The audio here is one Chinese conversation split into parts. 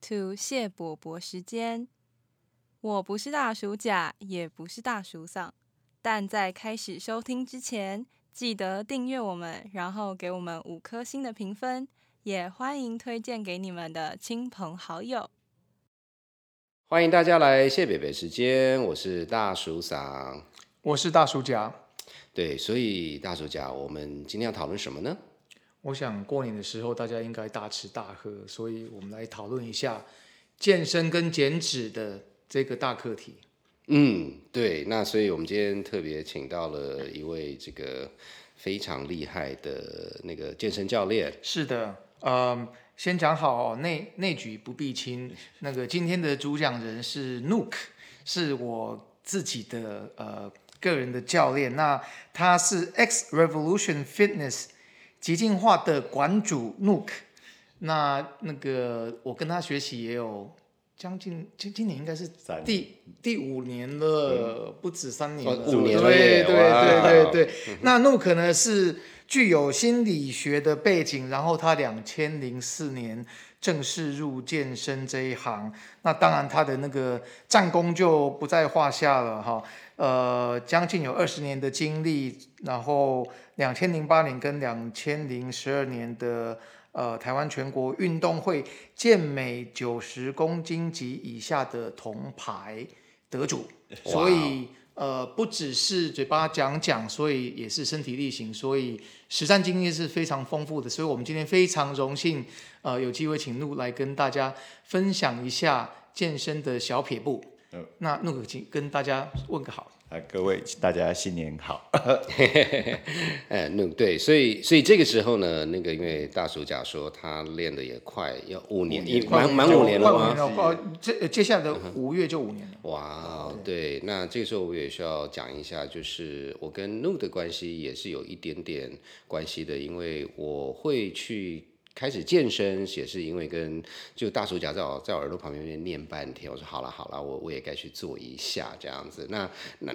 To 谢伯伯时间。我不是大鼠甲，也不是大鼠嗓，但在开始收听之前，记得订阅我们，然后给我们五颗星的评分，也欢迎推荐给你们的亲朋好友。欢迎大家来谢北北时间，我是大鼠嗓。我是大叔甲。对，所以大鼠甲，我们今天要讨论什么呢？我想过年的时候大家应该大吃大喝，所以我们来讨论一下健身跟减脂的这个大课题。嗯，对，那所以我们今天特别请到了一位这个非常厉害的那个健身教练。是的，嗯，先讲好哦，内内举不避亲。那个今天的主讲人是 Nook，是我自己的呃个人的教练。那他是 X Revolution Fitness 极进化的馆主 Nook。那那个我跟他学习也有将近今今年应该是第第五年了，不止三年了，哦五年。了对对对对对。那 Nook 呢是具有心理学的背景，然后他两千零四年正式入健身这一行，那当然他的那个战功就不在话下了哈。呃，将近有二十年的经历，然后两千零八年跟两千零十二年的呃台湾全国运动会健美九十公斤级以下的铜牌得主，所以呃不只是嘴巴讲讲，所以也是身体力行，所以实战经验是非常丰富的。所以我们今天非常荣幸，呃有机会请陆来跟大家分享一下健身的小撇步。嗯那陆请跟大家问个好。啊，各位大家新年好。哎，那对，所以所以这个时候呢，那个因为大叔甲说他练的也快要五年，满满五年了吗？快五年了，快这呃接下来的五月就五年了。哇，对，那这个时候我也需要讲一下，就是我跟 Nu 的关系也是有一点点关系的，因为我会去开始健身，也是因为跟就大手甲在我在我耳朵旁边念半天，我说好了好了，我我也该去做一下这样子。那那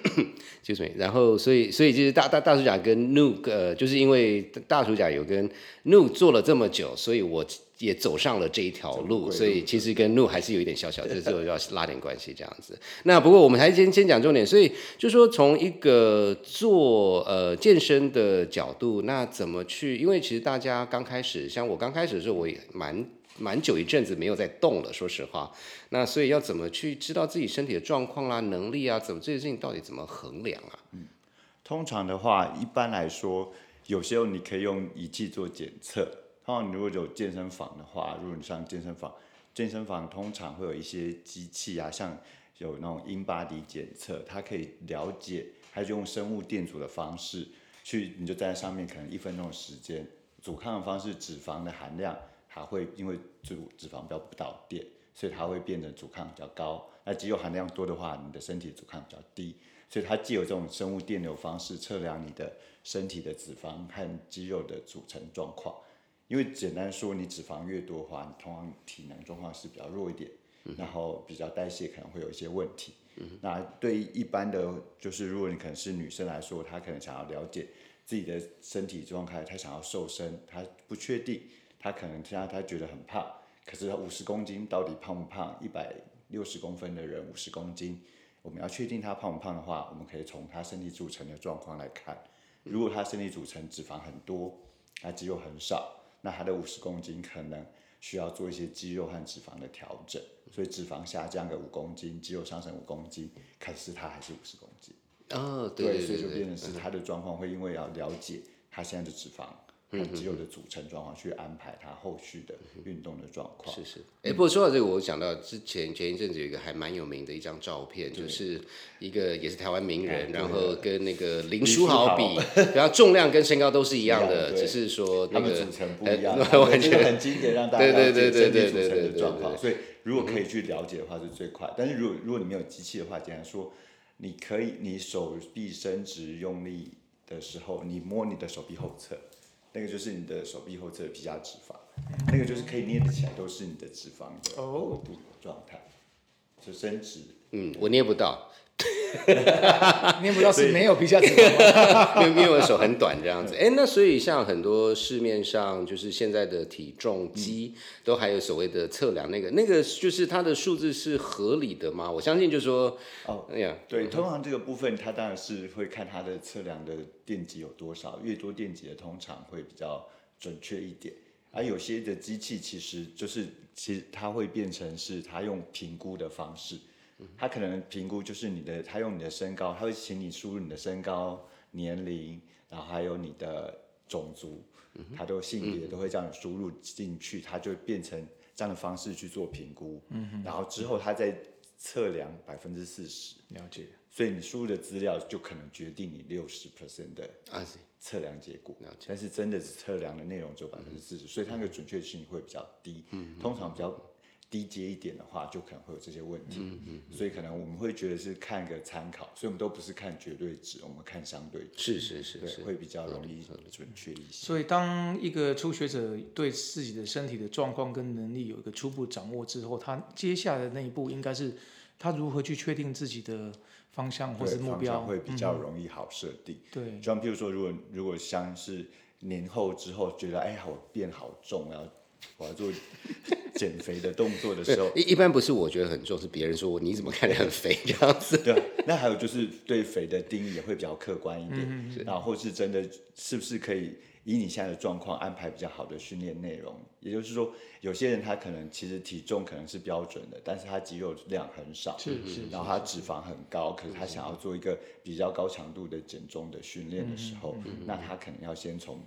就是，然后所以所以就是大大大鼠甲跟 Nu 呃，就是因为大鼠甲有跟 Nu 做了这么久，所以我也走上了这一条路，所以其实跟 Nu 还是有一点小小，就是要拉点关系这样子。那不过我们还是先先讲重点，所以就说从一个做呃健身的角度，那怎么去？因为其实大家刚开始，像我刚开始的时候，我也蛮蛮久一阵子没有在动了，说实话。那所以要怎么去知道自己身体的状况啦、能力啊，怎么这些事情到底怎么衡量啊？嗯通常的话，一般来说，有时候你可以用仪器做检测。通常你如果有健身房的话，如果你上健身房，健身房通常会有一些机器啊，像有那种 InBody 检测，它可以了解，它就用生物电阻的方式去，你就站在上面，可能一分钟的时间，阻抗的方式，脂肪的含量，它会因为脂脂肪比较不导电，所以它会变得阻抗比较高。那肌肉含量多的话，你的身体阻抗比较低。所以它既有这种生物电流方式测量你的身体的脂肪和肌肉的组成状况。因为简单说，你脂肪越多的话，你通常体能状况是比较弱一点，然后比较代谢可能会有一些问题。那对于一般的，就是如果你可能是女生来说，她可能想要了解自己的身体状态，她想要瘦身，她不确定，她可能现在她觉得很胖，可是她五十公斤到底胖不胖？一百六十公分的人五十公斤，我们要确定她胖不胖的话，我们可以从她身体组成的状况来看。如果她身体组成脂肪很多，他肌肉很少，那他的五十公斤可能需要做一些肌肉和脂肪的调整。所以脂肪下降个五公斤，肌肉上升五公斤，可是他还是五十公斤。哦，对对所以就变成是他的状况会因为要了解他现在的脂肪和肌肉的组成状况，去安排他后续的运动的状况。是是。哎，不过说到这个，我想到之前前一阵子有一个还蛮有名的一张照片，就是一个也是台湾名人，然后跟那个林林书书豪豪比，然后重量跟身高都是一样的，只是说那个组成不呃一样，完全这个很经典，让大家对对对对对对对状况。对所以如果可以去了解的话，是最快。但是如果如果你没有机器的话，简单说，你可以你手臂伸直用力的时候，你摸你的手臂后侧，那个就是你的手臂后侧的皮下脂肪，那个就是可以捏得起来，都是你的脂肪的哦厚度状态。就伸直。嗯，我捏不到，捏不到是没有皮下脂肪？因为因为我手很短这样子。哎，那所以像很多市面上就是现在的体重机都还有所谓的测量那个那个就是它的数字是合理的吗？我相信就是说，哦，哎呀，对，通常这个部分它当然是会看它的测量的电极有多少，越多电极的通常会比较准确一点。而有些的机器其实就是，其实它会变成是它用评估的方式，它可能评估就是你的，他用你的身高，他会请你输入你的身高、年龄，然后还有你的种族，他都性别都会这样输入进去，他就变成这样的方式去做评估，然后之后他再测量百分之四十，了解。所以你输入的资料就可能决定你六十 percent 的啊，测量结果但是真的是测量的内容只有百分之四十，所以它那个准确性会比较低。通常比较低阶一点的话，就可能会有这些问题。嗯嗯所以可能我们会觉得是看个参考，所以我们都不是看绝对值，我们看相对值，是是是会比较容易准确一些。所以，当一个初学者对自己的身体的状况跟能力有一个初步掌握之后，他接下来的那一步应该是他如何去确定自己的方向或是目标向，会比较容易好设定。对就像譬如说，如果如果像是年后之后觉得，哎呀，我变好重，然后我要做减肥的动作的时候，一一般不是我觉得很重，是别人说我你怎么看起来很肥这样子。对啊，那还有就是对肥的定义也会比较客观一点，嗯然后或是真的是不是可以以你现在的状况安排比较好的训练内容？也就是说，有些人他可能其实体重可能是标准的，但是他肌肉量很少，是是然后他脂肪很高，可是他想要做一个比较高强度的减重的训练的时候，那他可能要先从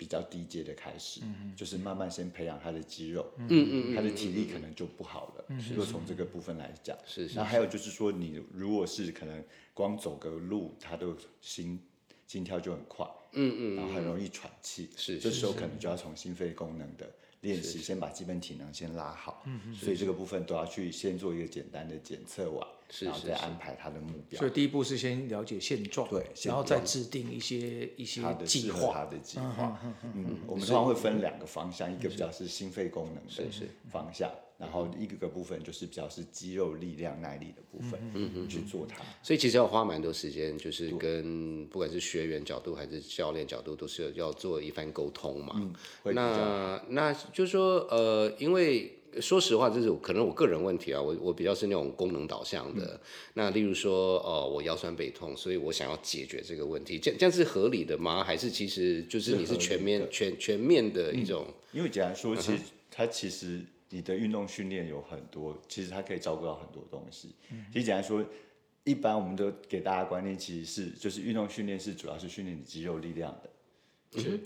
比较低阶的开始，就是慢慢先培养他的肌肉，嗯嗯他的体力可能就不好了。如果从这个部分来讲，是是那还有就是说，你如果是可能光走个路，他都心心跳就很快，嗯嗯然后很容易喘气，是这时候可能就要从心肺功能的练习，先把基本体能先拉好。所以这个部分都要去先做一个简单的检测完，然后是是是再安排他的目标所以，第一步是先了解现状，对然后再制定一些一些计划。他的计划。嗯，我们通常会分两个方向，一个比较是心肺功能的方向，然后一个个部分就是比较是肌肉力量耐力的部分，嗯去做它。所以其实要花蛮多时间，就是跟不管是学员角度还是教练角度，都是要做一番沟通嘛。那那就是说，呃，因为说实话，这是可能我个人问题啊，我我比较是那种功能导向嗯的。那例如说，呃，我腰酸背痛，所以我想要解决这个问题，这样这样是合理的吗？还是其实就是你是全面全全面的一种？因为简单说，其实它其实你的运动训练有很多，其实它可以照顾到很多东西。其实简单说，一般我们都给大家观念，其实是就是运动训练是主要是训练你肌肉力量的，是，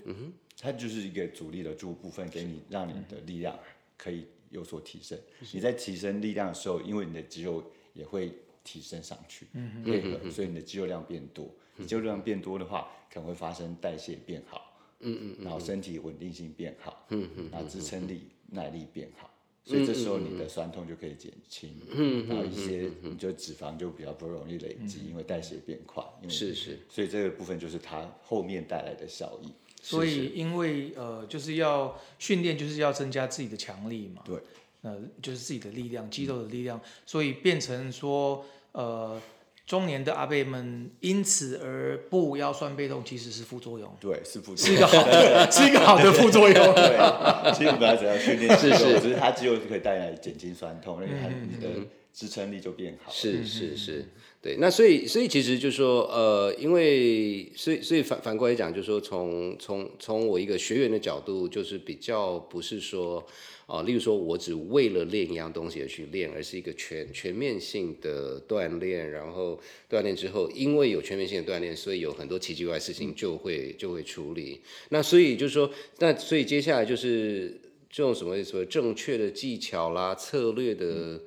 它就是一个阻力的注部分，给你让你的力量可以有所提升。你在提升力量的时候，因为你的肌肉也会提升上去，配合，所以你的肌肉量变多。你肌肉量变多的话，可能会发生代谢变好，嗯嗯，然后身体稳定性变好，嗯嗯，然后支撑力、耐力变好。所以这时候你的酸痛就可以减轻，嗯，然后一些你就脂肪就比较不容易累积，因为代谢变快，因为是是，所以这个部分就是它后面带来的效益。所以因为呃，就是要训练，就是要增加自己的强力嘛，对，呃，就是自己的力量，肌肉的力量，所以变成说，呃，中年的阿贝们因此而不腰酸背痛，其实是副作用，对，是副作用。是一个好的，是一个好的副作用。对，其实不要怎样训练 肌肉，是。是只是它肌肉就可以带来减轻酸痛，因为它你的支撑力就变好。是是是，对。那所以所以其实就说，呃，因为所以所以反反过来讲，就是说从从从我一个学员的角度，就是比较不是说。啊、例如说，我只为了练一样东西而去练，而是一个全全面性的锻炼。然后锻炼之后，因为有全面性的锻炼，所以有很多奇奇怪怪事情就会就会处理。那所以就是说，那所以接下来就是这种什么什么正确的技巧啦、策略的。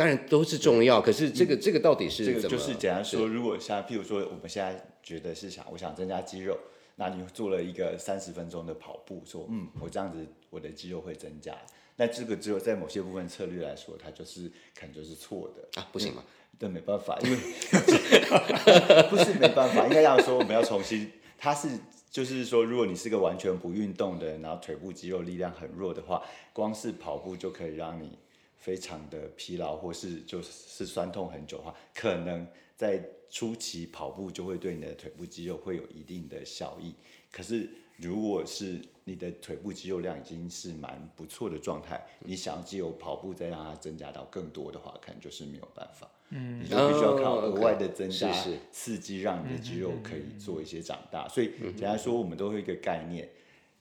当然都是重要，可是这个这个到底是怎么？这个就是简单说，如果像譬如说我们现在觉得是想我想增加肌肉，那你做了一个三十分钟的跑步，说嗯我这样子我的肌肉会增加，那这个只有在某些部分策略来说，它就是可能就是错的。啊，不行吗？但没办法，因为 不是没办法，应该这样说，我们要重新，它是就是说，如果你是个完全不运动的人，然后腿部肌肉力量很弱的话，光是跑步就可以让你非常的疲劳，或是就是酸痛很久的话，可能在初期跑步就会对你的腿部肌肉会有一定的效益。可是如果是你的腿部肌肉量已经是蛮不错的状态，你想要藉由跑步再让它增加到更多的话，可能就是没有办法。嗯，你就必须要靠哦额外的增加刺激，让你的肌肉可以做一些长大。所以简单说，我们都会一个概念，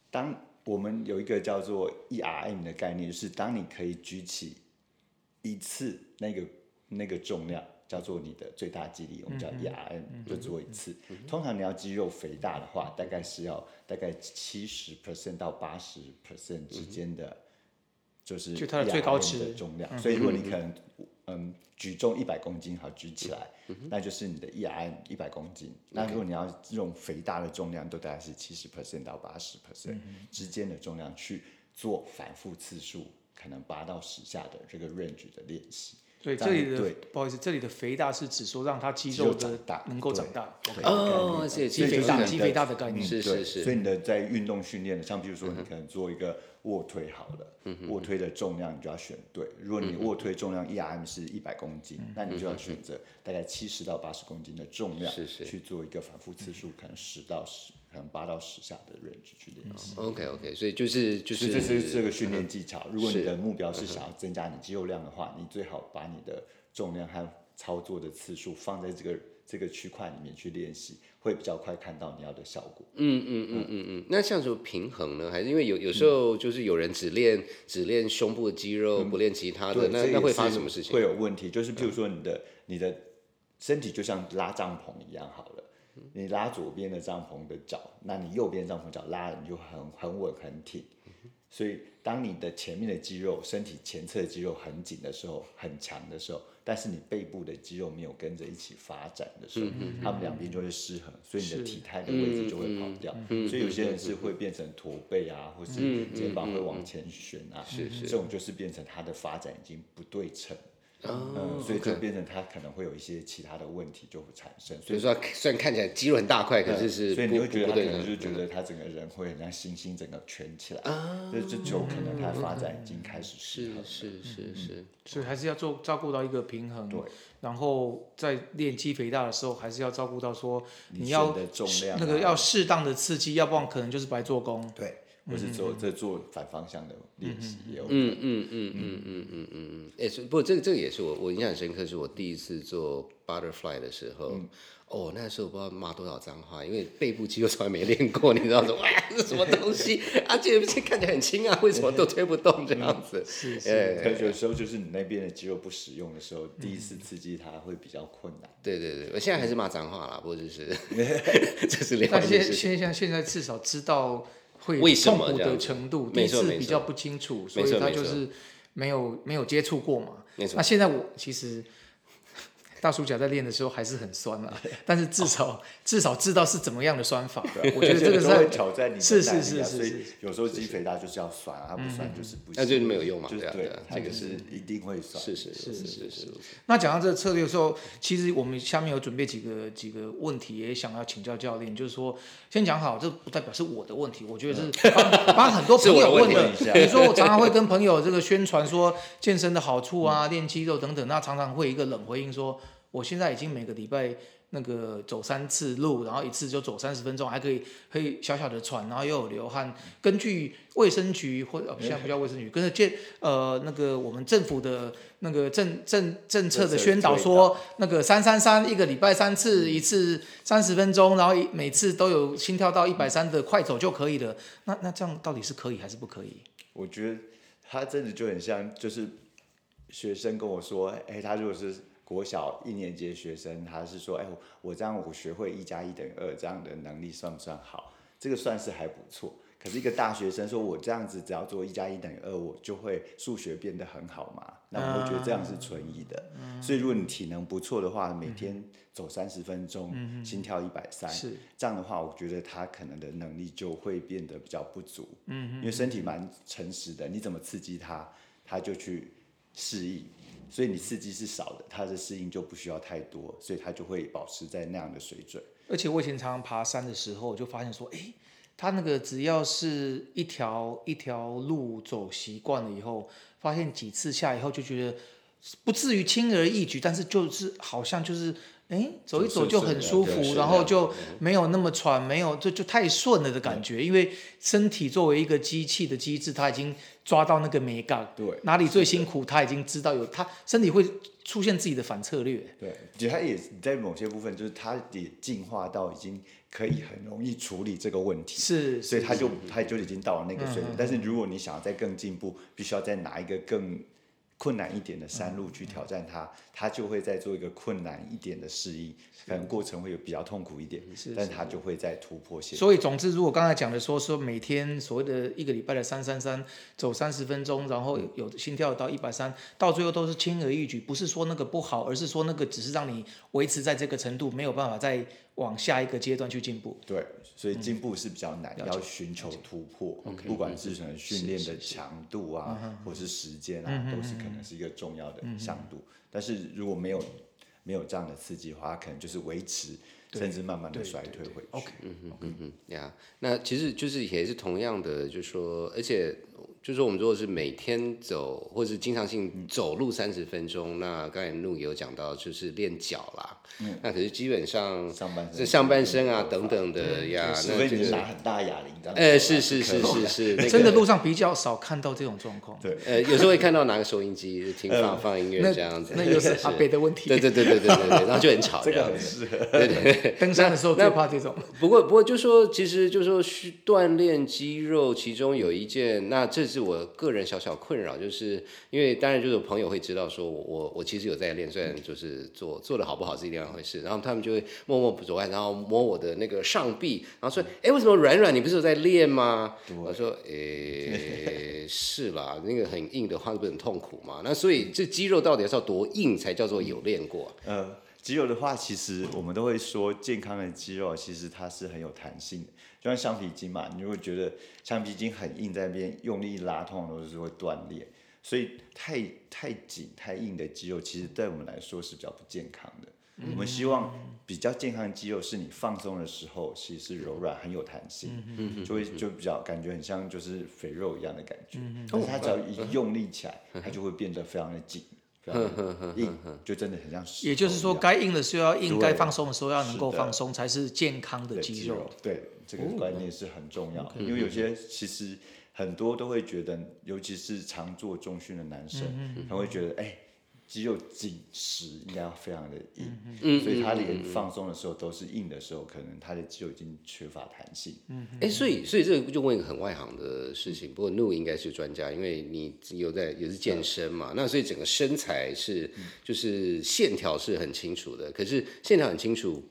当我们有一个叫做 ERM 的概念，就是当你可以举起一次那个那个重量，叫做你的最大肌力，我们叫 ERM，就做一次。通常你要肌肉肥大的话，大概是要大概七十 percent 到八十 percent 之间的，就是就它的最高 ERM 值的重量。所以如果你可能嗯举重一百公斤，好举起来，那就是你的 ERM 一百公斤。那如果你要用肥大的重量，都大概是七十 percent 到八十 percent 之间的重量去做反复次数，可能八到十下的这个 range 的练习。所以这里的对。不好意思，这里的肥大是指说让它肌肌肉肉的长大能够长大。哦，是肌肥大是肌肥大的概念。嗯是是是。所以你的在运动训练的，像比如说你可能做一个卧推好了，卧推的重量你就要选对。如果你卧推重量 ERM 是一百公斤，那你就要选择大概七十到八十公斤的重量，是是。去做一个反复次数，可能十到十，可能八到十下的 range 去练习。OK OK，所以就是就是这是这个训练技巧。如果你的目标是想要增加你肌肉量的话，你最好把你的重量和操作的次数放在这个这个区块里面去练习，会比较快看到你要的效果。嗯嗯嗯嗯嗯，那像说平衡呢？还是因为有有时候就是有人只练只练胸部的肌肉，不练其他的，那那会发生什么事情？会有问题，就是譬如说你的你的身体就像拉帐篷一样好了。你拉左边的帐篷的脚，那你右边帐篷脚拉了，你就很很稳很挺。所以，当你的前面的肌肉、身体前侧的肌肉很紧的时候、很强的时候，但是你背部的肌肉没有跟着一起发展的时候，他们两边就会失衡，所以你的是。体态的位置就会跑掉。所以有些人是会变成驼背啊，或是肩膀会往前旋啊，这种就是变成他的发展已经不对称。哦嗯，所以就变成他可能会有一些其他的问题就会产生，所以说虽然看起来肌肉很大块，可是是不所以你会觉得不对的他可能就觉得他整个人会很像星星整个圈起来，就这就可能他的发展已经开始失衡了。是是是是，所以还是要做照顾到一个平衡。对，然后在练肌肥大的时候，还是要照顾到说你要选的重量啊。那个要适当的刺激，要不然可能就是白做工。对，或是做这做反方向的练习也有可嗯。嗯嗯嗯嗯嗯嗯嗯，哎、是不过这个这个也是我我印象很深刻，是我第一次做 butterfly 的时候。哦，那时候我不知道骂多少脏话，因为背部肌肉从来没练过，你知道说 哇这是什么东西？啊，这看起来很轻啊，为什么都推不动这样子？是是哎可是有时候就是你那边的肌肉不使用的时候，第一次刺激它会比较困难。对对对，我现在还是骂脏话啦，不过就是 这是另外但现一件事情。现在现在至少知道会痛苦的程度，第一次比较不清楚，所以他就是没有没有接触过嘛。那现在我其实大叔甲在练的时候还是很酸啊，但是至少至少知道是怎么样的酸法。我觉得这个是会在挑战你的是是是是所以是有时候肌肥大就是要酸啊，它不酸就是不行。那就没有用嘛就是对啊对啊它就是一定会酸。是是是是是是，那讲到这个策略的时候，其实我们下面有准备几个几个问题，也想要请教教练，就是说，先讲好，这不代表是我的问题，我觉得是帮 帮很多朋友问的 是我的问题。比如说，我常常会跟朋友这个宣传说健身的好处啊，练肌肉等等，那常常会一个冷回应说，我现在已经每个礼拜那个走三次路，然后一次就走三十分钟，还可以可以小小的喘，然后又有流汗。根据卫生局或呃现在不叫卫生局，跟着健呃那个我们政府的那个政政政策的宣导说，那个三三三一个礼拜三次，一次三十分钟，然后每次都有心跳到一百三的快走就可以了。那那这样到底是可以还是不可以？我觉得他真的就很像，就是学生跟我说，哎，他如果是国小一年级的学生，他是说，哎，我这样我学会一加一等于二这样的能力算不算好？这个算是还不错。可是一个大学生说，我这样子只要做一加一等于二，我就会数学变得很好嘛？那我会觉得这样是存疑的。所以如果你体能不错的话，每天走三十分钟，心跳一百三，是这样的话，我觉得他可能的能力就会变得比较不足。嗯，因为身体蛮诚实的，你怎么刺激他，他就去适应。所以你刺激是少的，它的适应就不需要太多，所以它就会保持在那样的水准。而且我以前常常爬山的时候，我就发现说，哎，它那个只要是一条一条路走习惯了以后，发现几次下以后就觉得不至于轻而易举，但是就是好像就是哎走一走就很舒服，然后就没有那么喘，没有就就太顺了的感觉，因为身体作为一个机器的机制，它已经抓到那个美感，对哪里最辛苦，它已经知道有，它身体会出现自己的反策略。对，其实它也在某些部分，就是它也进化到已经可以很容易处理这个问题，是，所以它就它就已经到了那个水平。但是如果你想要再更进步，必须要再拿一个更困难一点的山路去挑战它，它就会再做一个困难一点的适应，可能过程会有比较痛苦一点，是但是它就会再突破线。所以总之，如果刚才讲的说说每天所谓的一个礼拜的三三三走三十分钟，然后有心跳到一百三，到最后都是轻而易举，不是说那个不好，而是说那个只是让你维持在这个程度，没有办法再往下一个阶段去进步。对，所以进步是比较难，要寻求突破，不管是什么训练的强度啊，或是时间啊，都是可能是一个重要的向度。但是如果没有没有这样的刺激的话，可能就是维持，甚至慢慢的衰退回去。OK，嗯嗯呀，那其实就是也是同样的，就是说，而且就是说我们如果是每天走，或是经常性走路三十分钟，那刚才路也有讲到，就是练脚啦。嗯那可是基本上上半身这上半身啊等等的呀，除非你那就是拿很大哑铃这样。呃是是是是是，那个真的路上比较少看到这种状况。对呃有时候会看到拿个收音机听放放音乐这样子，那又是 阿北的问题。对对对对对对对，然后就很吵这个。很适合。对对 登山的时候最怕这种。不过，不过就说，其实就说需锻炼肌肉，其中有一件，那这是我个人小小困扰，就是因为当然就是有朋友会知道说我我我其实有在练，虽然就是做做的好不好是另外一回事，然后他们就会默默走过来，然后摸我的那个上臂，然后说，哎，为什么软软？你不是有在练吗？我说，诶，是啦，那个很硬的话，不是很痛苦嘛？那所以这肌肉到底是要多硬才叫做有练过？呃，肌肉的话，其实我们都会说，健康的肌肉其实它是很有弹性的，就像橡皮筋嘛，你如果觉得橡皮筋很硬，在那边用力一拉，通常都是会断裂。所以太太紧太硬的肌肉，其实对我们来说是比较不健康的。我们希望比较健康的肌肉是你放松的时候，其实是柔软很有弹性，就会就比较感觉很像就是肥肉一样的感觉。但是它只要一用力起来，它就会变得非常的紧，非常的硬，就真的很像。也就是说，该硬的时候要硬，该放松的时候要能够放松，才是健康的的肌肉。哦对，这个观念是很重要的，因为有些其实很多都会觉得，尤其是常做重训的男生，嗯他会觉得，哎、肌肉紧实应该要非常的硬，嗯所以他连放松的时候都是硬的时候，可能他的肌肉已经缺乏弹性。哎，所以所以这个就问一个很外行的事情，不过怒应该是专家，因为你有在也是健身嘛，那所以整个身材是就是线条是很清楚的，可是线条很清楚，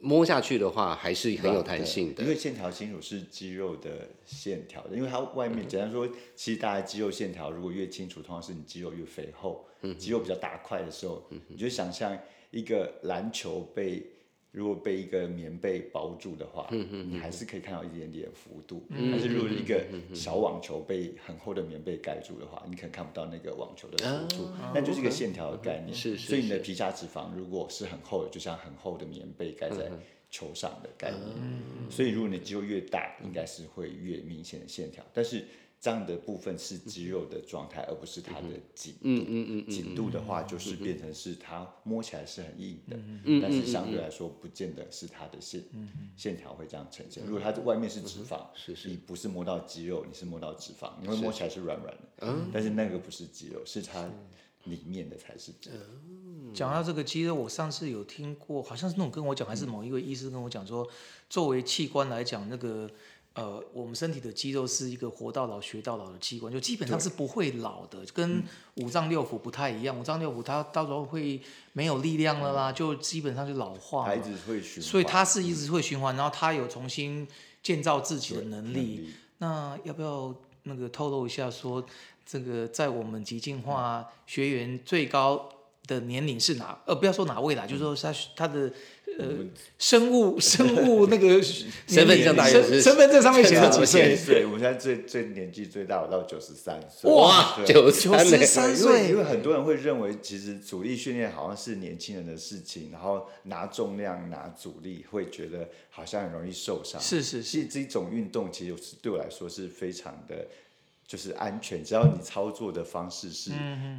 摸下去的话还是很有弹性的。因。为线条清楚是肌肉的线条的，因为它外面简单说，其实大家肌肉线条如果越清楚，通常是你肌肉越肥厚，肌肉比较大块的时候，你就想象一个篮球被如果被一个棉被包住的话，你还是可以看到一点点幅度。但是如果一个小网球被很厚的棉被盖住的话，你可能看不到那个网球的幅度，那就是一个线条的概念。是是所以你的皮下脂肪如果是很厚的，就像很厚的棉被盖在球上的概念。所以如果你的肌肉越大，应该是会越明显的线条，但是这样的部分是肌肉的状态，而不是它的紧度。嗯嗯嗯紧度的话，就是变成是它摸起来是很硬的，嗯但是相对来说，不见得是它的线线条会这样呈现。如果它的外面是脂肪，你不是摸到肌肉，你是摸到脂肪，你会摸起来是软软的，但是那个不是肌肉，是它里面的才是肌肉。讲到这个肌肉，我上次有听过，好像是那种跟我讲，还是某一位医师跟我讲说，作为器官来讲，那个呃，我们身体的肌肉是一个活到老学到老的器官，就基本上是不会老的，跟五脏六腑不太一样。五脏六腑它到时候会没有力量了啦，就基本上就老化它一嘛。直会循环，所以它是一直会循环，然后它有重新建造自己的能能力。那要不要那个透露一下说，这个在我们极进化学员最高的年龄是哪？呃，不要说哪位啦，就是说他他的呃生物 生物那个 身份证大约是身身份证上面写的几几岁？岁？我们现在最最年纪最大，我到九十三岁。哇，对九九十？三因为因为，很多人会认为，其实阻力训练好像是年轻人的事情，然后拿重量、拿阻力，会觉得好像很容易受伤。是是是，其实这种运动其实是对我来说是非常的，就是安全。只要你操作的方式是、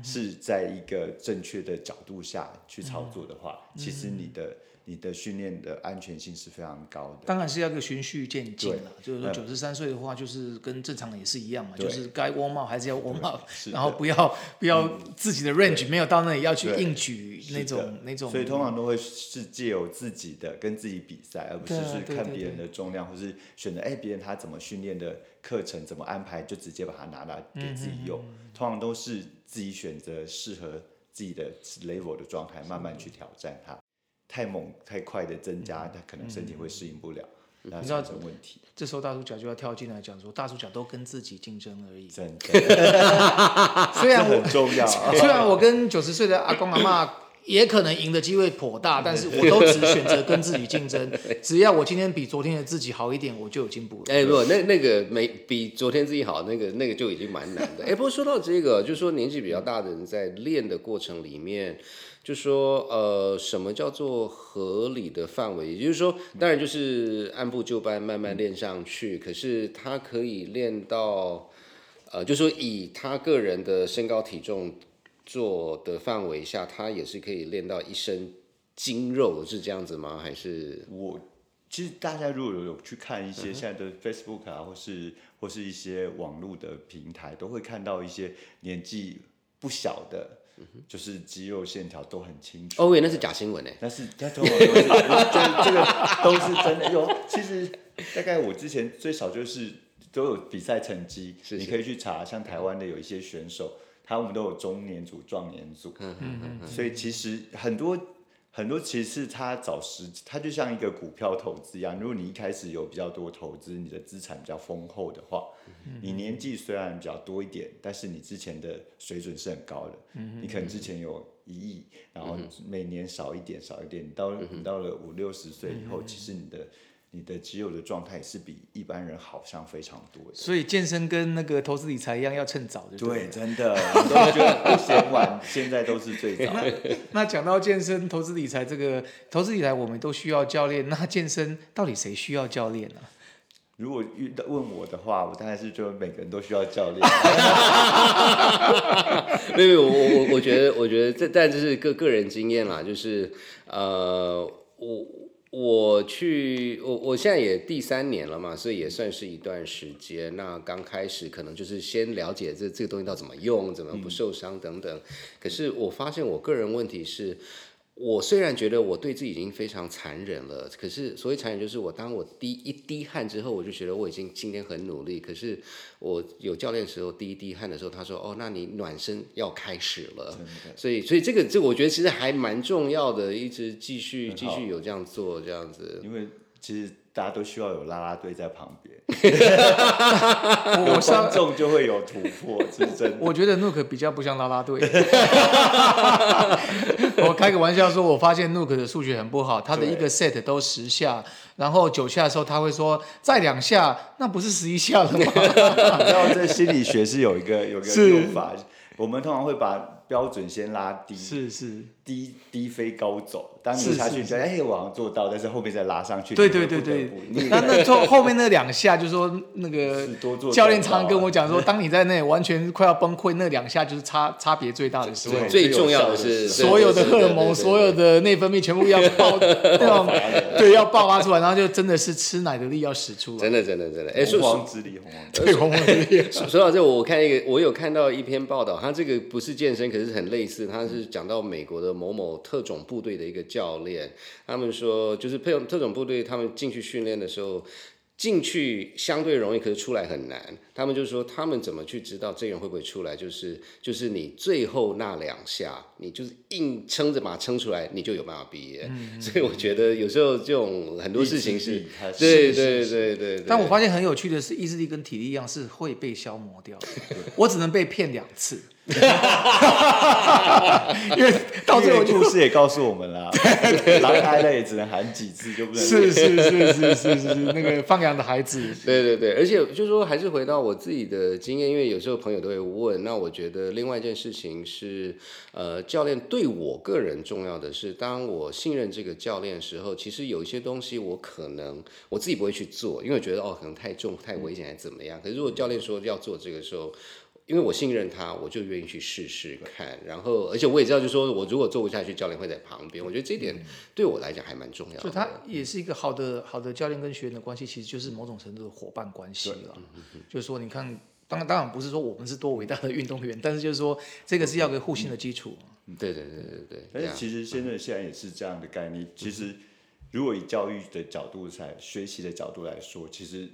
是在一个正确的角度下去操作的话，其实你的你的训练的安全性是非常高的。当然是要个循序渐进了。就是说嗯九十三岁的话，就是跟正常人也是一样嘛，就是该 warm up 还是要 warm up，然后不要不要自己的 range 没有到那里要去硬举那种那种。所以通常都会是借由自己的跟自己比赛，而不是是看别人的重量，或是选择哎别人他怎么训练的课程怎么安排，就直接把它拿来给自己用。通常都是自己选择适合自己的 level 的状态，慢慢去挑战它。太猛太快的增加，他可能身体会适应不了，那你知道产生问题。这时候大主角就要跳进来讲说，大主角都跟自己竞争而已。真的，虽然我重要。虽然我跟九十岁的阿公阿妈也可能赢的机会颇大，但是我都只选择跟自己竞争。只要我今天比昨天的自己好一点，我就有进步了。哎，不，那那个没比昨天自己好，那个那个就已经蛮难的。哎，不过说到这个，就是说年纪比较大的人在练的过程里面，就说呃，什么叫做合理的范围？也就是说，当然就是按部就班慢慢练上去，可是他可以练到呃，就说以他个人的身高体重做的范围下，他也是可以练到一身筋肉，是这样子吗？还是我其实大家如果有去看一些现在的 Facebook 啊，或是或是一些网络的平台，都会看到一些年纪不小的，就是肌肉线条都很清楚。哦，喂，那是假新闻哎。但是这这个都是真的。有，其实大概我之前最少就是都有比赛成绩，是是你可以去查，像台湾的有一些选手，他们都有中年组、壮年组，嗯嗯嗯所以其实很多很多其实是他找时，他就像一个股票投资一样，如果你一开始有比较多投资，你的资产比较丰厚的话，你年纪虽然比较多一点，但是你之前的水准是很高的，你可能之前有一亿，然后每年少一点少一点，你到你到了五六十岁以后，其实你的你的肌肉的状态是比一般人好上非常多的。所以健身跟那个投资理财一样，要趁早，对不对，真的，我都觉得不嫌晚，现在都是最早。那讲到健身、投资理财这个投资理财，我们都需要教练。那健身到底谁需要教练呢、如果遇到问我的话，我当然是觉得每个人都需要教练。没有，我我我我觉得，我觉得这但这是个个人经验啦，就是呃，我我去我我现在也第三年了嘛，所以也算是一段时间。那刚开始可能就是先了解这这个东西到怎么用，怎么不受伤等等。可是我发现我个人问题是。我虽然觉得我对自己已经非常残忍了，可是所谓残忍就是我当我滴一滴汗之后，我就觉得我已经今天很努力。可是我有教练的时候，滴一滴汗的时候，他说：“哦，那你暖身要开始了。”所以，所以这个这个我觉得其实还蛮重要的，一直继续继好续有这样做这样子。因为其实大家都需要有拉拉队在旁边，我观众就会有突破，这是真的。我觉得 Nook 比较不像拉拉队。我开个玩笑说，我发现 Nook 的数学很不好，他的一个 set 都十下，然后九下的时候他会说再两下，那不是十一下了吗？你知道这心理学是有一个有一个是用法，我们通常会把标准先拉低，是是，低低飞高走。当你是下去，觉得哎，我好像做到，但是后面再拉上去，对你对对对那那 后后面那两下，就是说那个教练常常跟我讲说，当你在那完全快要崩溃，那两下就是差差别最大的时候。最重要的是所有的荷尔蒙、所有的内分泌全部要爆，那种 对要爆发出来，然后就真的是吃奶的力要使出来。真的真的真的，哎，说说洪荒之力，洪荒之力。对，红红的力。说说到这，我看一个，我有看到一篇报道，他这个不是健身，可是很类似，他是讲到美国的某某特种部队的一个教练，他们说就是特种特种部队，他们进去训练的时候。进去相对容易，可是出来很难。他们就说，他们怎么去知道这个人会不会出来？就是就是你最后那两下，你就是硬撑着把它撑出来，你就有办法毕业。所以我觉得有时候这种很多事情是对对对对对。但我发现很有趣的是，意志力跟体力一样是会被消磨掉的。我只能被骗两次，因为到最后故事也告诉我们啦，狼挨了也只能喊几次，就不能是是是是是是那个放羊的孩子，对对对，而且就是说，还是回到我我自己的经验，因为有时候朋友都会问。那我觉得另外一件事情是，呃，教练对我个人重要的是，当我信任这个教练的时候，其实有一些东西我可能我自己不会去做，因为我觉得哦可能太重、太危险，还怎么样。可是如果教练说要做这个时候，因为我信任他，我就愿意去试试看。然后，而且我也知道，就是说我如果做不下去，教练会在旁边。我觉得这一点对我来讲还蛮重要的。所以他也是一个好的好的教练跟学员的关系，其实就是某种程度的伙伴关系了。就是说，你看，当然当然不是说我们是多伟大的运动员，但是就是说，这个是要个互信的基础。对对对对对。但是其实现在现在也是这样的概念。其实如果以教育的角度来学习的角度来说，其实。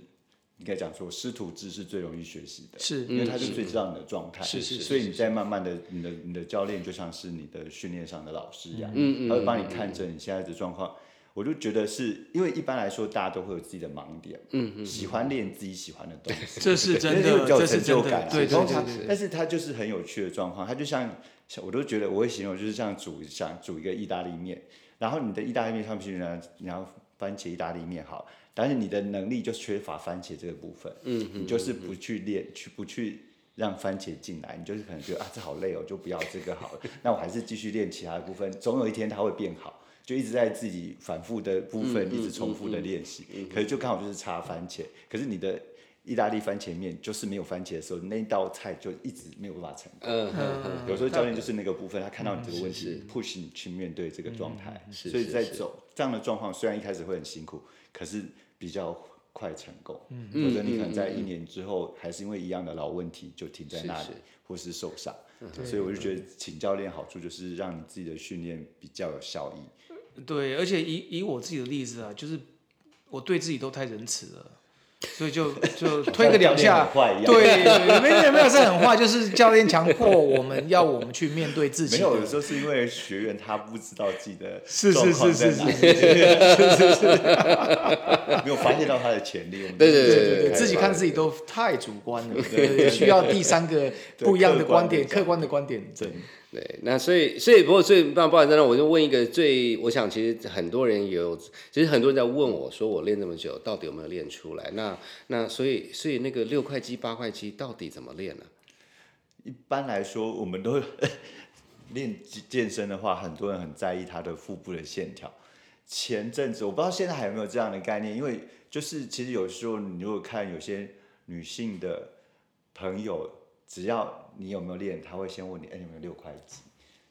应该讲说，师徒制是最容易学习的，是因为他是最知道你的状态，是是，所以你在慢慢的，你的你的教练就像是你的训练上的老师一样，嗯嗯，他会帮你看着你现在的状况。我就觉得是因为一般来说，大家都会有自己的盲点，嗯嗯，喜欢练自己喜欢的东西，这是真的，有成就感，对对对。但是他就是很有趣的状况，他就像，我都觉得我会形容就是像煮想煮一个意大利面，然后你的意大利面上面呢，然后番茄意大利面好。但是你的能力就缺乏番茄这个部分，嗯你就是不去练，去不去让番茄进来，你就是可能觉得啊这好累哦，就不要这个好了。那我还是继续练其他的部分，总有一天它会变好，就一直在自己反复的部分一直重复的练习。可是就刚好就是差番茄，可是你的意大利番茄面就是没有番茄的时候，那道菜就一直没有办法成功。嗯嗯有时候教练就是那个部分，他看到你这个问题，push 你去面对这个状态。所以在走这样的状况，虽然一开始会很辛苦，可是。比较快成功，否则你可能在一年之后还是因为一样的老问题就停在那里，或是受伤。所以我就觉得请教练好处就是让你自己的训练比较有效益。对，而且以以我自己的例子啊，就是我对自己都太仁慈了。所以就就 推个两下，对，没有没有是很坏，就是教练强迫我们要我们去面对自己。没有，有时候是因为学员他不知道自己的是是是是是是是，没有发现到他的潜力。对对对对对，自己看自己都太主观了，对，需要第三个不一样的观点，客观的观点。对。对，那所以所以不过最不不好意思，那我就问一个最，我想其实很多人有，其实很多人在问我说，我练这么久，到底有没有练出来？那那所以所以那个六块肌八块肌到底怎么练呢？一般来说，我们都 练健身的话，很多人很在意他的腹部的线条。前阵子我不知道现在还有没有这样的概念，因为就是其实有时候你如果看有些女性的朋友。只要你有没有练，他会先问你，哎，你有没有六块肌？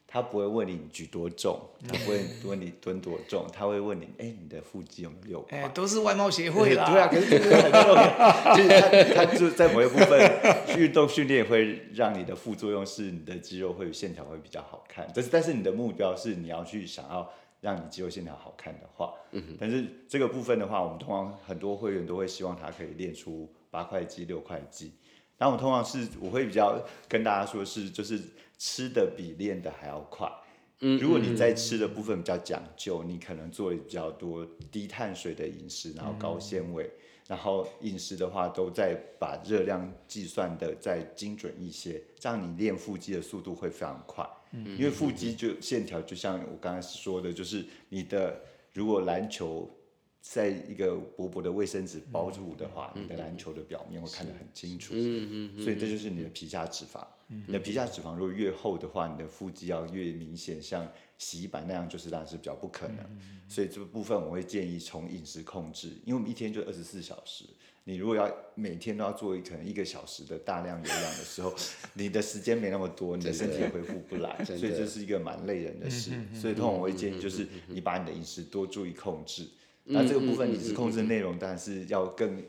他不会问你举多重，他不会问你蹲多重，他会问你，哎，你的腹肌有没有六块？哎，都是外貌协会啦。对啊，可是这个很重要。就是他，他就在某一部分运动训练会让你的副作用是你的肌肉会线条会比较好看。但是，但是你的目标是你要去想要让你肌肉线条好看的话，嗯但是这个部分的话，我们通常很多会员都会希望他可以练出八块肌、六块肌。然后我通常是我会比较跟大家说，是就是吃的比练的还要快。嗯，如果你在吃的部分比较讲究，你可能做比较多低碳水的饮食，然后高纤维，然后饮食的话都在把热量计算的再精准一些，这样你练腹肌的速度会非常快。嗯，因为腹肌就线条就像我刚才说的，就是你的如果篮球。在一个薄薄的卫生纸包住的话，你的篮球的表面会看得很清楚。嗯嗯所以这就是你的皮下脂肪。你的皮下脂肪如果越厚的话，你的腹肌要越明显，像洗衣板那样，就是当然是比较不可能。所以这个部分我会建议从饮食控制，因为我们一天就二十四小时，你如果要每天都要做可能一个小时的大量有氧的时候，你的时间没那么多，你的身体恢复不来，所以这是一个蛮累人的事。所以通常我会建议就是你把你的饮食多注意控制。那这个部分你是控制内容当然是要更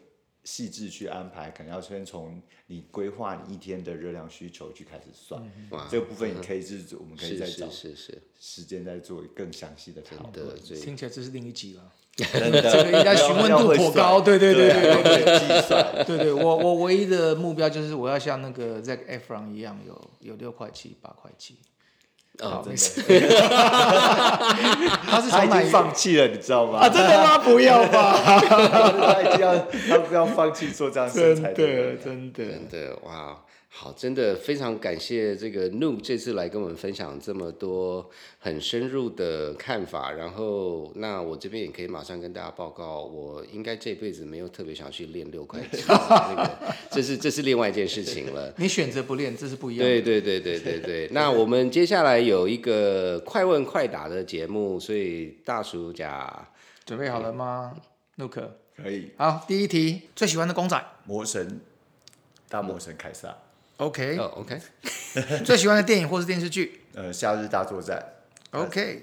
细致去安排，可能要先从你规划你一天的热量需求去开始算。这个部分你可以是，我们可以再找时间再做更详细的讨论。听起来这是另一集了，真的，这个应该询问度颇高。对对对对对，计算。对对，我我唯一的目标就是我要像那个 zfrom 一样，有有六块七、八块七。啊，没事。他是他已经放弃了，你知道吗？啊，真的吗？不要吧！他一定要，他不要放弃做这样身材的，真的，真的，哇！好，真的非常感谢这个 Nu 这次来跟我们分享这么多很深入的看法。然后，那我这边也可以马上跟大家报告，我应该这辈子没有特别想去练六块肌，那个 这是这是另外一件事情了。你选择不练，这是不一样的。对对对对对对。那我们接下来有一个快问快答的节目，所以大叔甲准备好了吗，Luke？可以。好，第一题，最喜欢的公仔魔神，大魔神凯撒，，OK？哦，OK，最喜欢的电影或是电视剧呃，夏日大作战，，OK？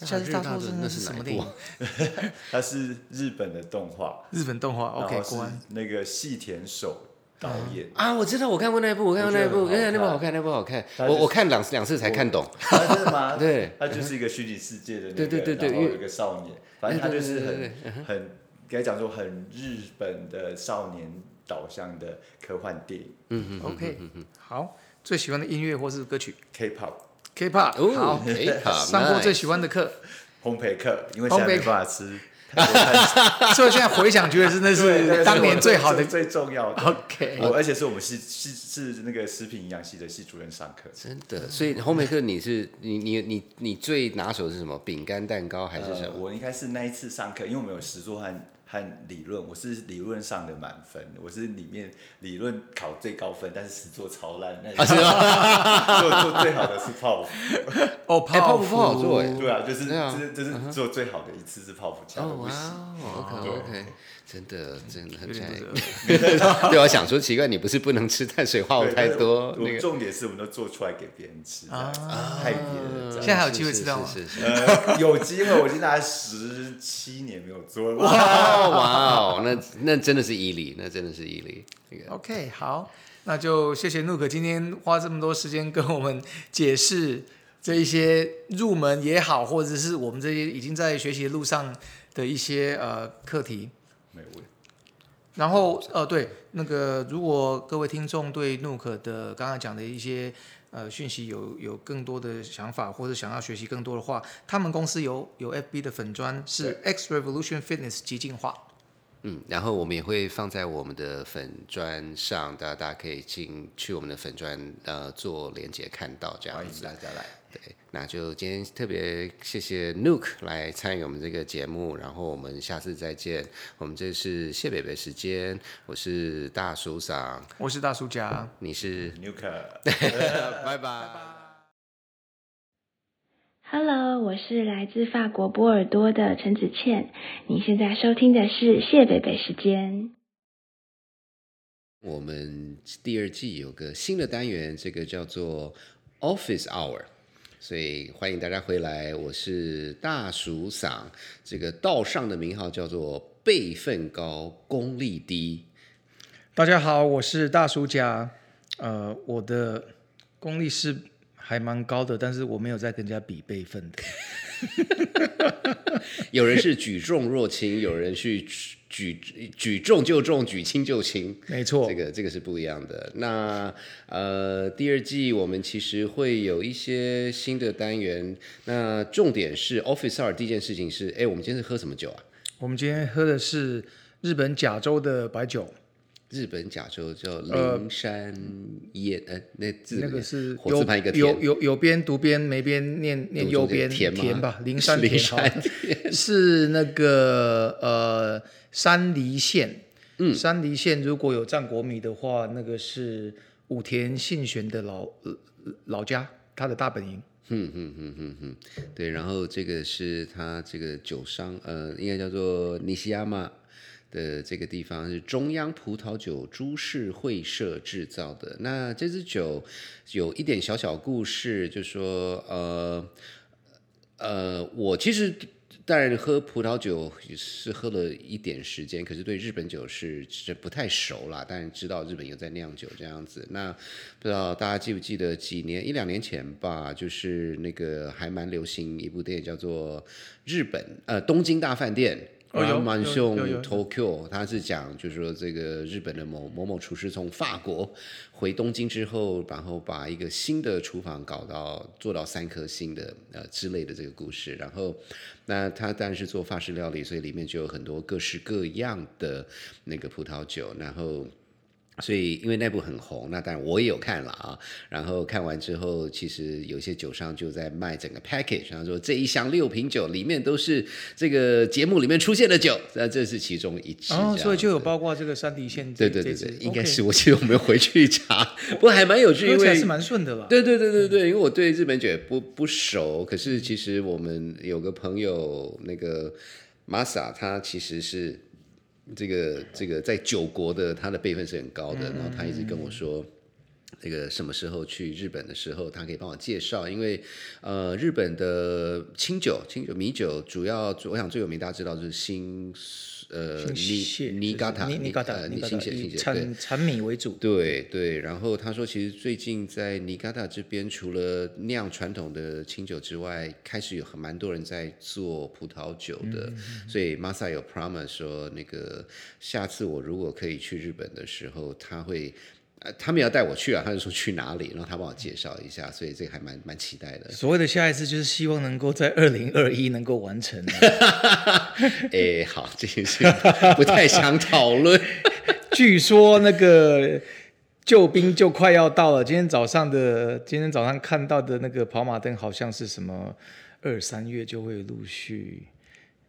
夏日大作战那是什么哪部电影啊？？它是日本的动画日本动画，OK？是国安那个细田守导演，啊，我知道，我看过那一部，我看过那一部，哎那部好看，那部好看，它就是我我看两两次才看懂。啊真的吗？对，它就是一个虚拟世界的那个，对对对对因为然后有一个少年，反正他就是很很该讲说很日本的少年导向的科幻电影嗯嗯，OK？好，最喜欢的音乐或是歌曲，K-pop，K-pop，哦好，可以好，上过最喜欢的课，烘焙课，因为现在烘焙没办法吃 所以现在回想觉得真的是当年最好的最最重要的。OK。我而且是我们系系是那个食品营养系的系主任上课，真的，所以烘焙课你是你你你你最拿手是什么？饼干、蛋糕还是什呃，么？我应该是那一次上课，因为我们有实作和和理论，我是理论上的满分，我是里面理论考最高分，但是实作超烂。那是 做做最好的是泡芙，哦，哎泡芙不好做哎。对啊，就是就是就是做最好的一次是泡芙，其他哦哇都不行。哦，OK OK，真的真的有很点在不得 对，我想说奇怪，你不是不能吃碳水化合物对太多那个？重点是我们都做出来给别人吃，啊害别人。现在还有机会吃到吗？有机会，我已经大概十七年没有做了。哇 哇哦，那那真的是毅力，那真的是毅力。那个 OK，好，那就谢谢 Nook 今天花这么多时间跟我们解释这一些入门也好，或者是我们这些已经在学习的路上的一些呃课题。没有问题。然后呃，对，那个如果各位听众对 Nook 的刚刚讲的一些呃讯息有有更多的想法，或者想要学习更多的话，他们公司有有 FB 的粉砖是 X Revolution Fitness 激进化。嗯，然后我们也会放在我们的粉砖上，大家大家可以进去我们的粉砖呃做连接看到这样子。大家来。对，那就今天特别谢谢 Nuke 来参与我们这个节目，然后我们下次再见。我们这是谢北北时间，我是大叔桑，我是大叔家。你是，Nuka。拜拜。Hello，我是来自法国波尔多的陈子倩。你现在收听的是谢北北时间。我们第二季有个新的单元，这个叫做 Office Hour，所以欢迎大家回来。我是大叔嗓，这个道上的名号叫做辈分高，功力低。大家好，我是大叔家。呃，我的功力是还蛮高的，但是我没有在跟人家比辈分的。有人是举重若轻，有人是举举举重就重，举轻就轻。没错这，个这个是不一样的。那呃，第二季我们其实会有一些新的单元。那重点是 Office Hour 第一件事情是，哎，我们今天是喝什么酒啊？我们今天喝的是日本甲州的白酒，日本甲州叫呃灵山岩，呃，那字那个是火字旁一个有田，有有边读边没边念念右边田吗？吧，灵山 灵田山 是那个呃山梨县，嗯，山梨县如果有战国迷的话，那个是武田信玄的老呃老家，他的大本营。嗯嗯嗯嗯嗯，对。然后这个是他这个酒商，呃，应该叫做尼西亚马的这个地方是中央葡萄酒株式会社制造的。那这支酒有一点小小故事，就说呃呃，我其实。当然，喝葡萄酒是喝了一点时间，可是对日本酒是是不太熟啦。但是知道日本有在酿酒这样子。那不知道大家记不记得几年一两年前吧，就是那个还蛮流行一部电影叫做《日本呃东京大饭店》。哦有蛮有凶有有 Tokyo，他是讲就是说这个日本的某某某厨师从法国回东京之后，然后把一个新的厨房搞到做到三颗星的呃之类的这个故事。然后那他当然是做法式料理，所以里面就有很多各式各样的那个葡萄酒，然后。所以因为那部很红，那当然我也有看了啊。然后看完之后，其实有些酒商就在卖整个 package，然后说这一箱六瓶酒里面都是这个节目里面出现的酒，那这是其中一支。哦，这所以就有包括这个山迪县这这支对对对对，应该是我记得我没有回去查，不过还蛮有趣，因为喝起来是蛮顺的吧。对对对对对，因为我对日本酒也不不熟，可是其实我们有个朋友，那个 Masa，他其实是这个这个在九国的，他的辈分是很高的，然后他一直跟我说。那个什么时候去日本的时候，他可以帮我介绍，因为呃，日本的清酒、清酒、米酒，主要我想最有名，大家知道就是新呃蟹尼尼嘎塔尼尼嘎塔呃尼嘎塔产产米为主。对对，然后他说，其实最近在尼加塔这边，除了酿传统的清酒之外，开始有很蛮多人在做葡萄酒的。所以 Masa 有 promise 说，那个下次我如果可以去日本的时候，他会。呃，他们要带我去啊，他就说去哪里，然后他帮我介绍一下，所以这个还蛮蛮期待的。所谓的下一次就是希望能够在二零二一能够完成啊。哎，好，这件事不太想讨论。据说那个救兵就快要到了，今天早上的今天早上看到的那个跑马灯好像是什么二三月就会陆续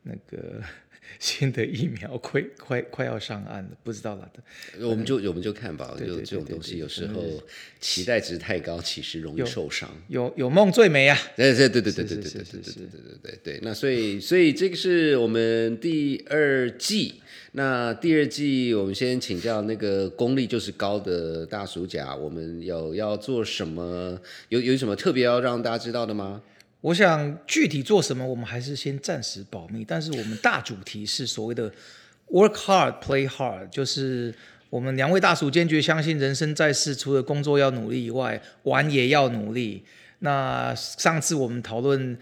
那个 新的疫苗快快快要上岸了，不知道了的。我们就我们就看吧，就这种东西，有时候期待值太高，其实容易受伤。有有梦最美啊！对对对对对对是对对对对对对对对。那所以所以这个是我们第二季。那第二季我们先请教那个功力就是高的大暑假，我们有要做什么？有有什么特别要让大家知道的吗？我想具体做什么，我们还是先暂时保密。但是我们大主题是所谓的 “work hard, play hard”，就是我们两位大叔坚决相信，人生在世除了工作要努力以外，玩也要努力。那上次我们讨论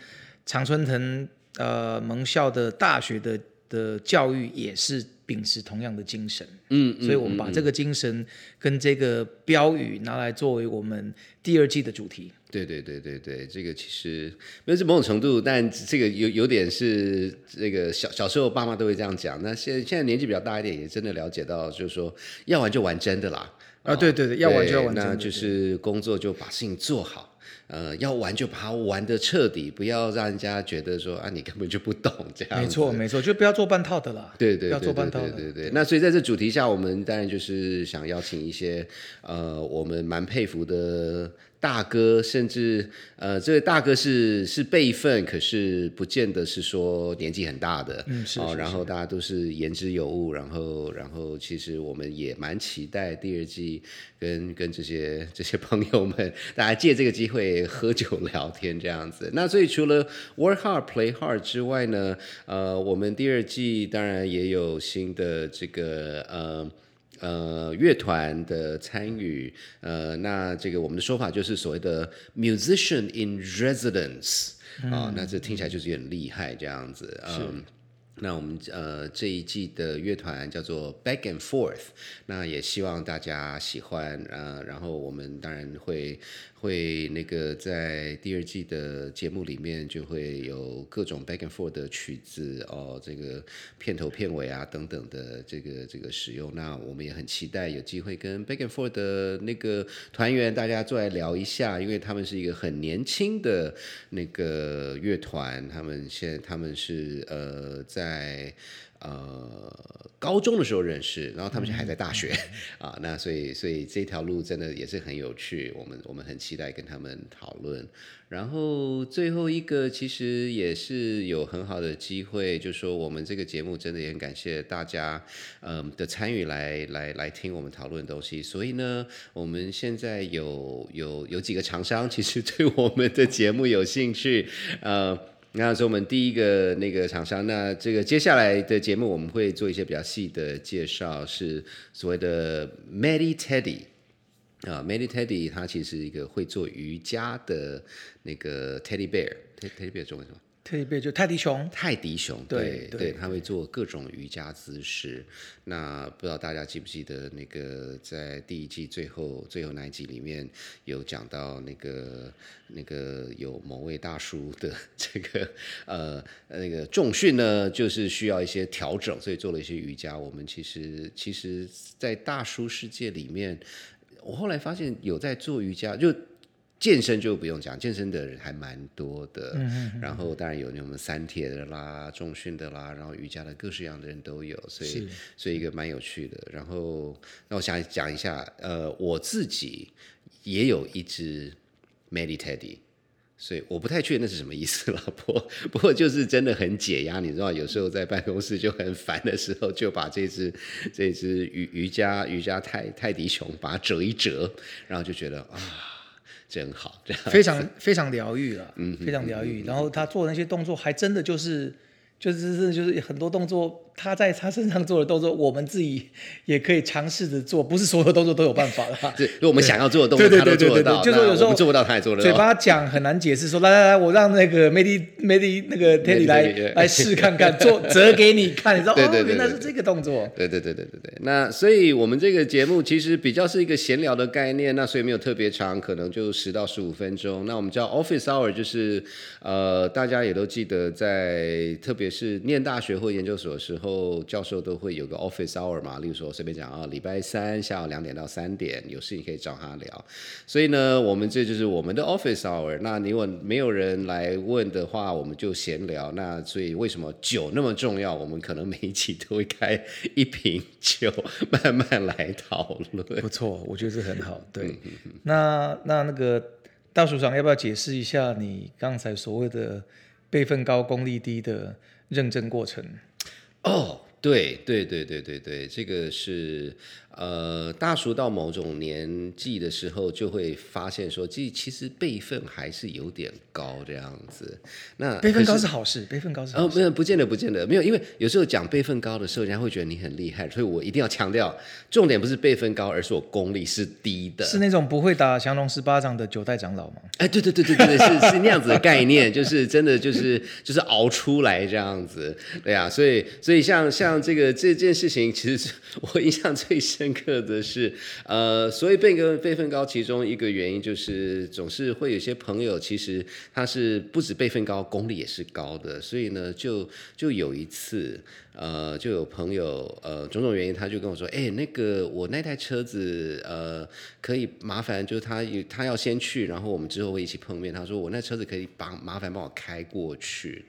常春藤呃盟校的大学的的教育，也是秉持同样的精神。嗯，所以我们把这个精神跟这个标语拿来作为我们第二季的主题。对对对对对，这个其实那是某种程度，但这个有有点是这个小小时候爸妈都会这样讲。那现在现在年纪比较大一点，也真的了解到，就是说要玩就玩真的啦。啊对对对要玩就要玩真的那就是工作就把事情做好。呃，要玩就把它玩的彻底，不要让人家觉得说啊，你根本就不懂这样子。没错，没错，就不要做半套的啦。对对对对做半套对对。那所以在这主题下，我们当然就是想邀请一些呃，我们蛮佩服的大哥，甚至呃，这位大哥是是辈分，可是不见得是说年纪很大的。嗯是然后大家都是言之有物，然后然后其实我们也蛮期待第二季跟跟这些这些朋友们，大家借这个机会喝酒聊天这样子。那所以除了 work hard play hard 之外呢，呃，我们第二季当然也有新的这个呃。呃，乐团的参与，呃，那这个我们的说法就是所谓的 musician in residence 啊、那这听起来就是有点厉害这样子，嗯。那我们呃这一季的乐团叫做 Back and Forth，那也希望大家喜欢，呃，然后我们当然会会那个在第二季的节目里面就会有各种 Back and Forth 的曲子哦，这个片头片尾啊等等的这个这个使用，那我们也很期待有机会跟 Back and Forth 的那个团员大家坐来聊一下，因为他们是一个很年轻的那个乐团，他们现在他们是呃在。呃高中的时候认识，然后他们现在还在大学、啊，那所以所以这条路真的也是很有趣，我们我们很期待跟他们讨论。然后最后一个其实也是有很好的机会，就说我们这个节目真的也很感谢大家嗯的参与来来来听我们讨论的东西。所以呢，我们现在有有有几个厂商其实对我们的节目有兴趣，呃。那是我们第一个那个厂商，那这个接下来的节目我们会做一些比较细的介绍，是所谓的 Medi Teddy 啊，Medi Teddy 它其实是一个会做瑜伽的那个 Teddy Bear，Teddy Bear 中文什么？特别就泰迪熊，泰迪熊，对对对他会做各种瑜伽姿势。那不知道大家记不记得那个在第一季最后最后那一集里面有讲到那个那个有某位大叔的这个 呃那个重训呢，就是需要一些调整，所以做了一些瑜伽。我们其实其实，在大叔世界里面，我后来发现有在做瑜伽就。健身就不用讲，健身的人还蛮多的。然后当然有那种三铁的啦、重训的啦，然后瑜伽的各式各样的人都有，所以是所以一个蛮有趣的。然后那我想讲一下，呃，我自己也有一只 Medi Teddy。所以我不太确定那是什么意思老婆 不过就是真的很解压，你知道，有时候在办公室就很烦的时候，就把这只这只瑜瑜伽瑜伽泰泰迪熊把它折一折，然后就觉得啊，真好，这样非常非常疗愈了，嗯，非常疗愈。然后他做的那些动作，还真的就是就是真的就是很多动作，他在他身上做的动作，我们自己也可以尝试着做，不是所有动作都有办法啦。对，如果我们想要做的动作，他都做得到，就是有时候我们做不到，他也做得到。嘴巴讲很难解释，说来来来，我让那个 Medi Medi 那个 Teddy 来来试看看，做折给你看，你知道 哦，原来是这个动作。对对对对对对，那所以我们这个节目其实比较是一个闲聊的概念，那所以没有特别长，可能就十到十五分钟。那我们叫 office hour，就是呃，大家也都记得在，特别是念大学或研究所的时候，教授都会有个 office hour 嘛，例如说随便讲啊，礼拜三下午两点到三点，有事情可以找他聊。所以呢，我们这就是我们的 office hour。那你如果没有人来问的话，我们就闲聊。那所以为什么酒那么重要？我们可能每一期都会开一瓶酒，慢慢来讨论。不错，我觉得这很好。嗯对，那那那个大署长要不要解释一下你刚才所谓的辈分高、功力低的认证过程？哦，对对对对对对，这个是呃，大叔到某种年纪的时候，就会发现说，其其实辈分还是有点高这样子。那辈分高是好事，辈分高是好哦，事。没有，不见得，不见得，没有，因为有时候讲辈分高的时候，人家会觉得你很厉害，所以我一定要强调，重点不是辈分高，而是我功力是低的。是那种不会打降龙十八掌的九代长老吗？哎，对对对对对，对是是那样子的概念，就是真的就是就是熬出来这样子，对呀、所以所以像像这个这件事情，其实是我印象最深深刻的是，呃，所以辈分辈分高，其中一个原因就是总是会有些朋友，其实他是不止辈分高，功力也是高的，所以呢，就就有一次。呃，就有朋友呃种种原因，他就跟我说，哎，那个我那台车子呃可以麻烦，就是他他要先去，然后我们之后会一起碰面。他说我那车子可以帮麻烦帮我开过去。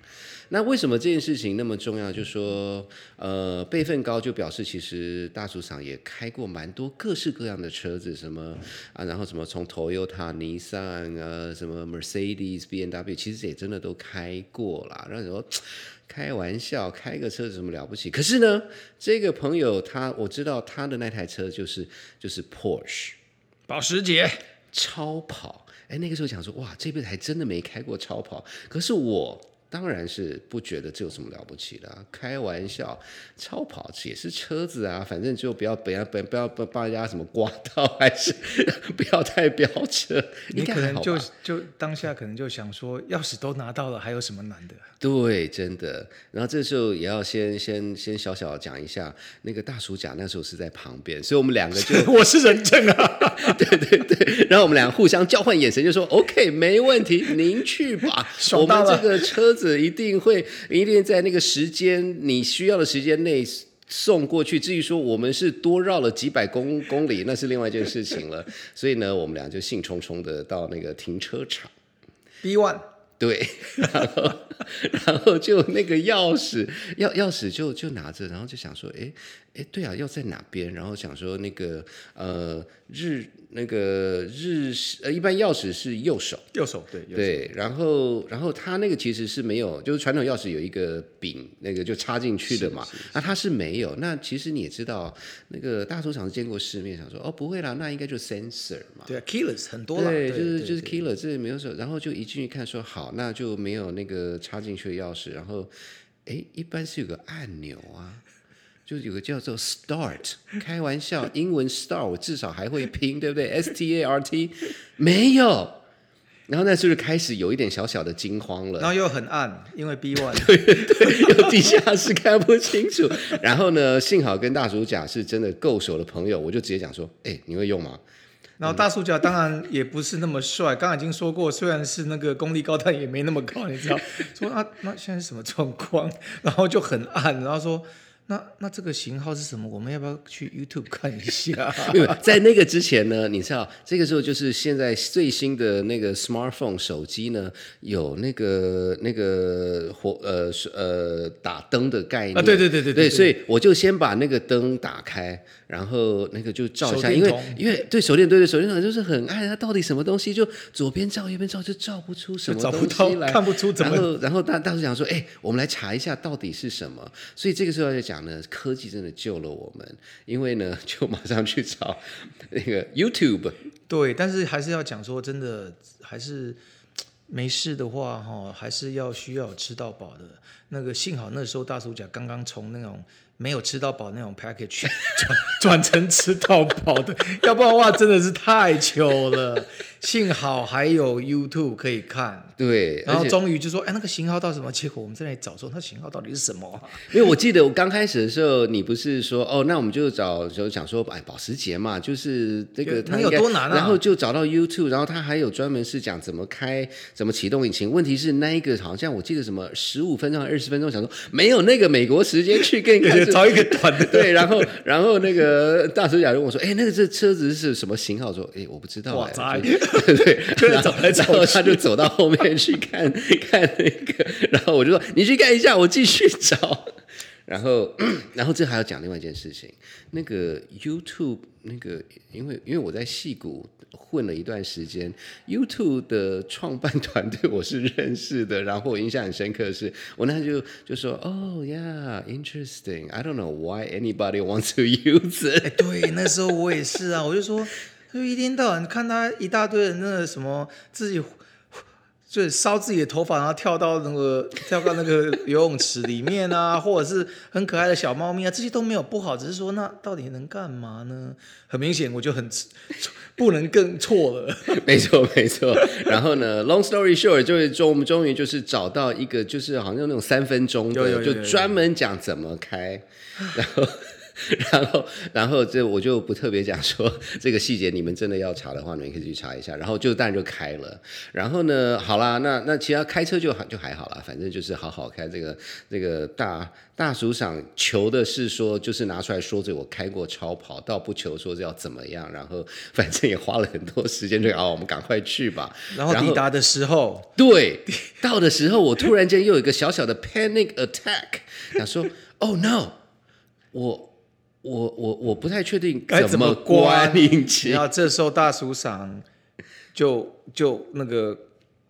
那为什么这件事情那么重要？就说呃辈分高，就表示其实大主厂也开过蛮多各式各样的车子，什么啊，然后什么从 Toyota、尼桑啊，什么 Mercedes、B N W，其实也真的都开过啦。然后你说。开玩笑，开个车子什么了不起？可是呢，这个朋友他我知道他的那台车就是就是 Porsche 保时捷，超跑。哎，那个时候想说，哇，这辈子还真的没开过超跑。可是我当然是不觉得这有什么了不起的、啊，开玩笑，超跑也是车子啊，反正就不要不要不要不要不帮人家什么刮到，还是 不要太飙车。你可能就就当下可能就想说，钥匙都拿到了，还有什么难的？对，真的。然后这时候也要先先先小小讲一下，那个大叔甲那时候是在旁边，所以我们两个就 我是人证啊，对对对，然后我们俩互相交换眼神，就说 OK，没问题，您去吧。我们这个车子一定会一定在那个时间你需要的时间内。送过去，至于说我们是多绕了几百公公里，那是另外一件事情了。所以呢，我们俩就兴冲冲的到那个停车场，B one 对，然后然后就那个钥匙，钥钥匙就就拿着，然后就想说，哎哎，对啊，要在哪边？然后想说那个呃日那个日呃一般钥匙是右手，右手对对，然后然后它那个其实是没有，就是传统钥匙有一个柄，那个就插进去的嘛。那它是没有。那其实你也知道，那个大出厂见过世面，想说哦不会啦，那应该就 sensor 嘛。对啊，keyless 很多了，对，就是就是 killer，这没有手，然后就一进去看说好，那就没有那个插进去的钥匙，然后哎，一般是有个按钮啊。就有个叫做 start，开玩笑，英文 start 我至少还会拼，对不对？S T A R T 没有，然后那时候就开始有一点小小的惊慌了然。后又很暗，因为 B one。有地下室看不清楚。然后呢，幸好跟大叔甲是真的够熟的朋友，我就直接讲说：“哎、你会用吗然后大叔甲当然也不是那么帅，刚刚已经说过，虽然是那个功力高，但也没那么高，你知道？说啊，那现在是什么状况？然后就很暗，然后说。那那这个型号是什么？我们要不要去 YouTube 看一下？？” 因为在那个之前呢，你知道，这个时候就是现在最新的那个 smartphone 手机呢，有那个那个火呃是呃打灯的概念啊对对对对对对，所以我就先把那个灯打开，然后那个就照一下，因为因为对手电对对手电筒就是很暗，它到底什么东西就左边照右边照就照不出什么东西来，到看不出怎么然后然后大大叔讲说，哎，我们来查一下到底是什么。所以这个时候就讲呢，科技真的救了我们，因为呢 就马上去找那个 YouTube。对，但是还是要讲说，真的还是没事的话，哈，还是要需要吃到饱的。那个幸好那时候大叔甲刚刚从那种没有吃到饱那种 package 转转成吃到饱的，要不然的话真的是太糗了。幸好还有 YouTube 可以看，对，然后终于就说，哎，那个型号到什么？结果我们在那里找说，那型号到底是什么啊、因为我记得我刚开始的时候，你不是说哦，那我们就找就想说，哎，保时捷嘛，就是这个它有多难啊然后就找到 YouTube，然后它还有专门是讲怎么开、怎么启动引擎。问题是那一个好像我记得什么十五分钟、二十分钟，想说没有那个美国时间去跟找一个团的。对，然后然后那个大叔甲就问我说：“哎，那个这车子是什么型号？”说：“哎，我不知道。”哇对 对，就然后走来走然后他就走到后面去看看那个，然后我就说：“你去看一下，我继续找。”然后，然后这还要讲另外一件事情，那个 YouTube 那个，因为因为我在戏谷混了一段时间，YouTube 的创办团队我是认识的，然后我印象很深刻的是，我那就就说，，Oh、yeah，interesting，I don't know why anybody wants to use，it。对，那时候我也是啊，我就说，就一天到晚看他一大堆人那个什么自己。就是烧自己的头发，然后跳到那个 跳到那个游泳池里面啊，或者是很可爱的小猫咪啊，这些都没有不好，只是说那到底能干嘛呢？很明显，我就很不能更错了。没错，没错。然后呢，long story short，就是终我们终于就是找到一个，就是好像那种三分钟的，有有有有就专门讲怎么开，然后。然后，然后这我就不特别讲说 这个细节，你们真的要查的话，你们可以去查一下。然后就当然就开了。然后呢，好啦，那那其他开车就还就还好啦，反正就是好好开。这个这个大大叔赏求的是说，就是拿出来说着我开过超跑，倒不求说是要怎么样。然后 反正也花了很多时间，就啊，我们赶快去吧。然后抵达的时候，对，到的时候我突然间又有一个小小的 panic attack，想说，Oh no，我我我我不太确定该怎么么关关引擎然。后这时候大叔赏就就那个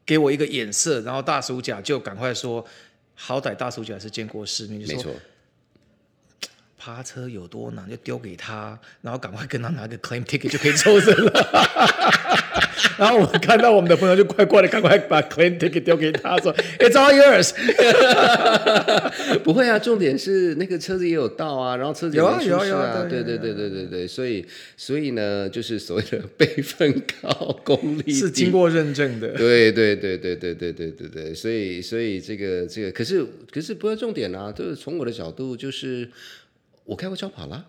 给我一个眼色，然后大叔甲就赶快说，好歹大叔甲是见过世面，就说没错，趴车有多难就丢给他，然后赶快跟他拿个 claim ticket 就可以抽身了。然后我看到我们的朋友就快快的赶快把 claim ticket 丢给他，说 It's all yours。不会啊，重点是那个车子也有到啊，然后车子也有有啊有啊对对对对对对对，所以所以呢，就是所谓的辈分高，功力是经过认证的。对对对对对对对对对，所以所以这个这个，可是可是不要重点啊，就是从我的角度，就是我开过超跑啦。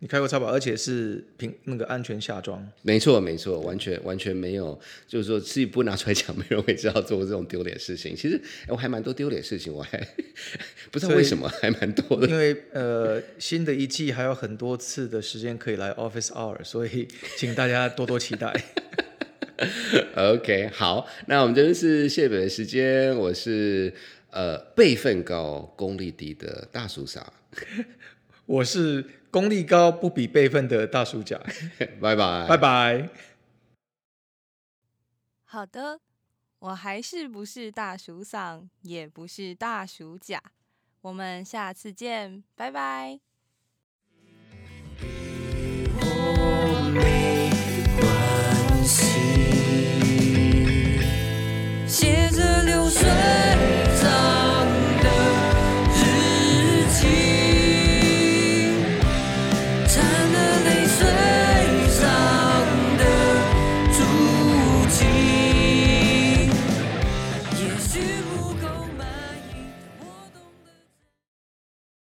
你开过超跑，而且是平那个安全下装。没错，没错，完全完全没有，就是说自己不拿出来讲，没人会知道做过这种丢脸事情。其实哎我还蛮多丢脸事情，我还 不知道为什么还蛮多的。因为呃，新的一季还有很多次的时间可以来 Office Hour，所以请大家多多期待。OK，好，那我们这边是谢北的时间，我是呃辈分高、功力低的大叔傻，我是功力高不比辈分的大叔甲，拜拜，拜拜。好的，我还是不是大叔嗓，也不是大叔甲，我们下次见，拜拜。